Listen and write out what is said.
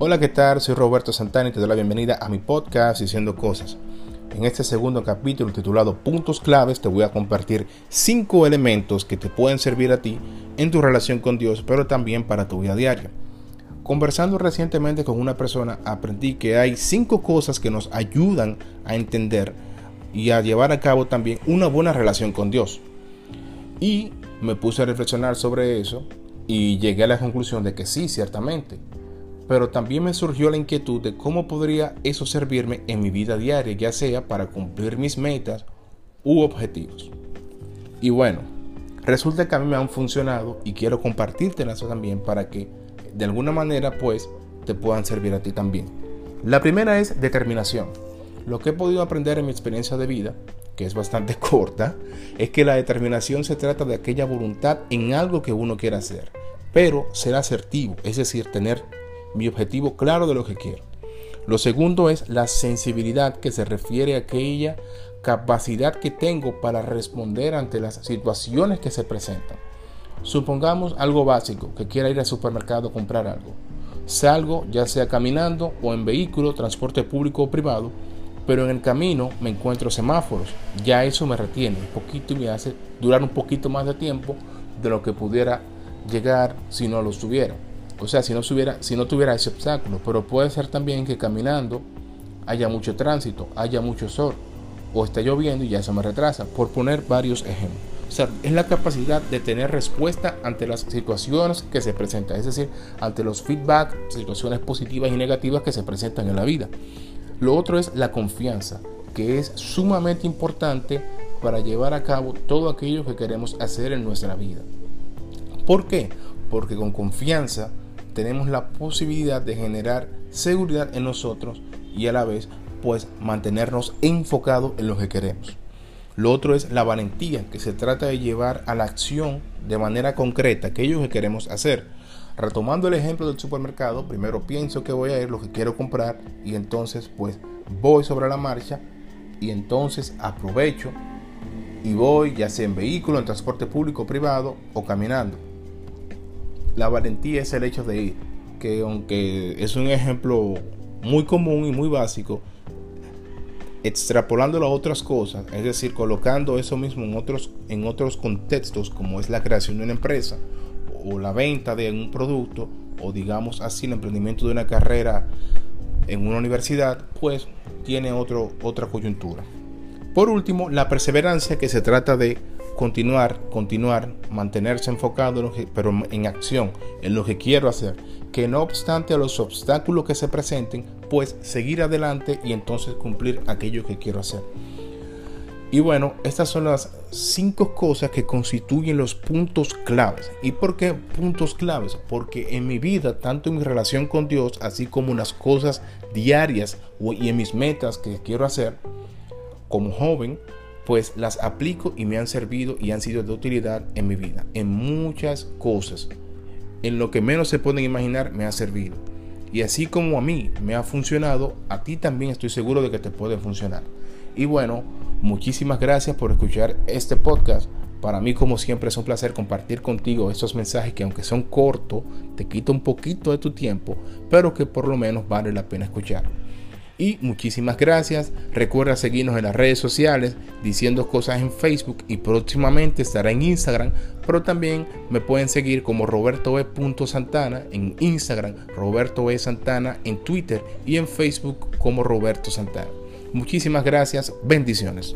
Hola, ¿qué tal? Soy Roberto Santana y te doy la bienvenida a mi podcast Diciendo Cosas. En este segundo capítulo titulado Puntos claves te voy a compartir cinco elementos que te pueden servir a ti en tu relación con Dios, pero también para tu vida diaria. Conversando recientemente con una persona, aprendí que hay cinco cosas que nos ayudan a entender y a llevar a cabo también una buena relación con Dios. Y me puse a reflexionar sobre eso y llegué a la conclusión de que sí, ciertamente pero también me surgió la inquietud de cómo podría eso servirme en mi vida diaria, ya sea para cumplir mis metas u objetivos. Y bueno, resulta que a mí me han funcionado y quiero compartírtelas también para que de alguna manera pues te puedan servir a ti también. La primera es determinación. Lo que he podido aprender en mi experiencia de vida, que es bastante corta, es que la determinación se trata de aquella voluntad en algo que uno quiera hacer, pero ser asertivo, es decir, tener mi objetivo claro de lo que quiero. Lo segundo es la sensibilidad que se refiere a aquella capacidad que tengo para responder ante las situaciones que se presentan. Supongamos algo básico, que quiera ir al supermercado a comprar algo. Salgo ya sea caminando o en vehículo, transporte público o privado, pero en el camino me encuentro semáforos. Ya eso me retiene un poquito y me hace durar un poquito más de tiempo de lo que pudiera llegar si no lo estuviera. O sea, si no, si no tuviera ese obstáculo. Pero puede ser también que caminando haya mucho tránsito, haya mucho sol, o está lloviendo y ya se me retrasa, por poner varios ejemplos. O sea, es la capacidad de tener respuesta ante las situaciones que se presentan, es decir, ante los feedback, situaciones positivas y negativas que se presentan en la vida. Lo otro es la confianza, que es sumamente importante para llevar a cabo todo aquello que queremos hacer en nuestra vida. ¿Por qué? Porque con confianza tenemos la posibilidad de generar seguridad en nosotros y a la vez pues mantenernos enfocados en lo que queremos. Lo otro es la valentía, que se trata de llevar a la acción de manera concreta aquello que queremos hacer. Retomando el ejemplo del supermercado, primero pienso que voy a ir lo que quiero comprar y entonces pues voy sobre la marcha y entonces aprovecho y voy ya sea en vehículo, en transporte público, privado o caminando. La valentía es el hecho de ir, que aunque es un ejemplo muy común y muy básico, extrapolándolo a otras cosas, es decir, colocando eso mismo en otros, en otros contextos, como es la creación de una empresa o la venta de un producto, o digamos así, el emprendimiento de una carrera en una universidad, pues tiene otro, otra coyuntura. Por último, la perseverancia que se trata de continuar, continuar, mantenerse enfocado, pero en acción, en lo que quiero hacer, que no obstante a los obstáculos que se presenten, pues seguir adelante y entonces cumplir aquello que quiero hacer. Y bueno, estas son las cinco cosas que constituyen los puntos claves. ¿Y por qué puntos claves? Porque en mi vida, tanto en mi relación con Dios, así como en las cosas diarias y en mis metas que quiero hacer, como joven, pues las aplico y me han servido y han sido de utilidad en mi vida, en muchas cosas. En lo que menos se pueden imaginar me ha servido. Y así como a mí me ha funcionado, a ti también estoy seguro de que te puede funcionar. Y bueno, muchísimas gracias por escuchar este podcast. Para mí, como siempre, es un placer compartir contigo estos mensajes que aunque son cortos, te quito un poquito de tu tiempo, pero que por lo menos vale la pena escuchar. Y muchísimas gracias. Recuerda seguirnos en las redes sociales, diciendo cosas en Facebook y próximamente estará en Instagram. Pero también me pueden seguir como Roberto e. Santana en Instagram, Roberto E. Santana en Twitter y en Facebook como Roberto Santana. Muchísimas gracias. Bendiciones.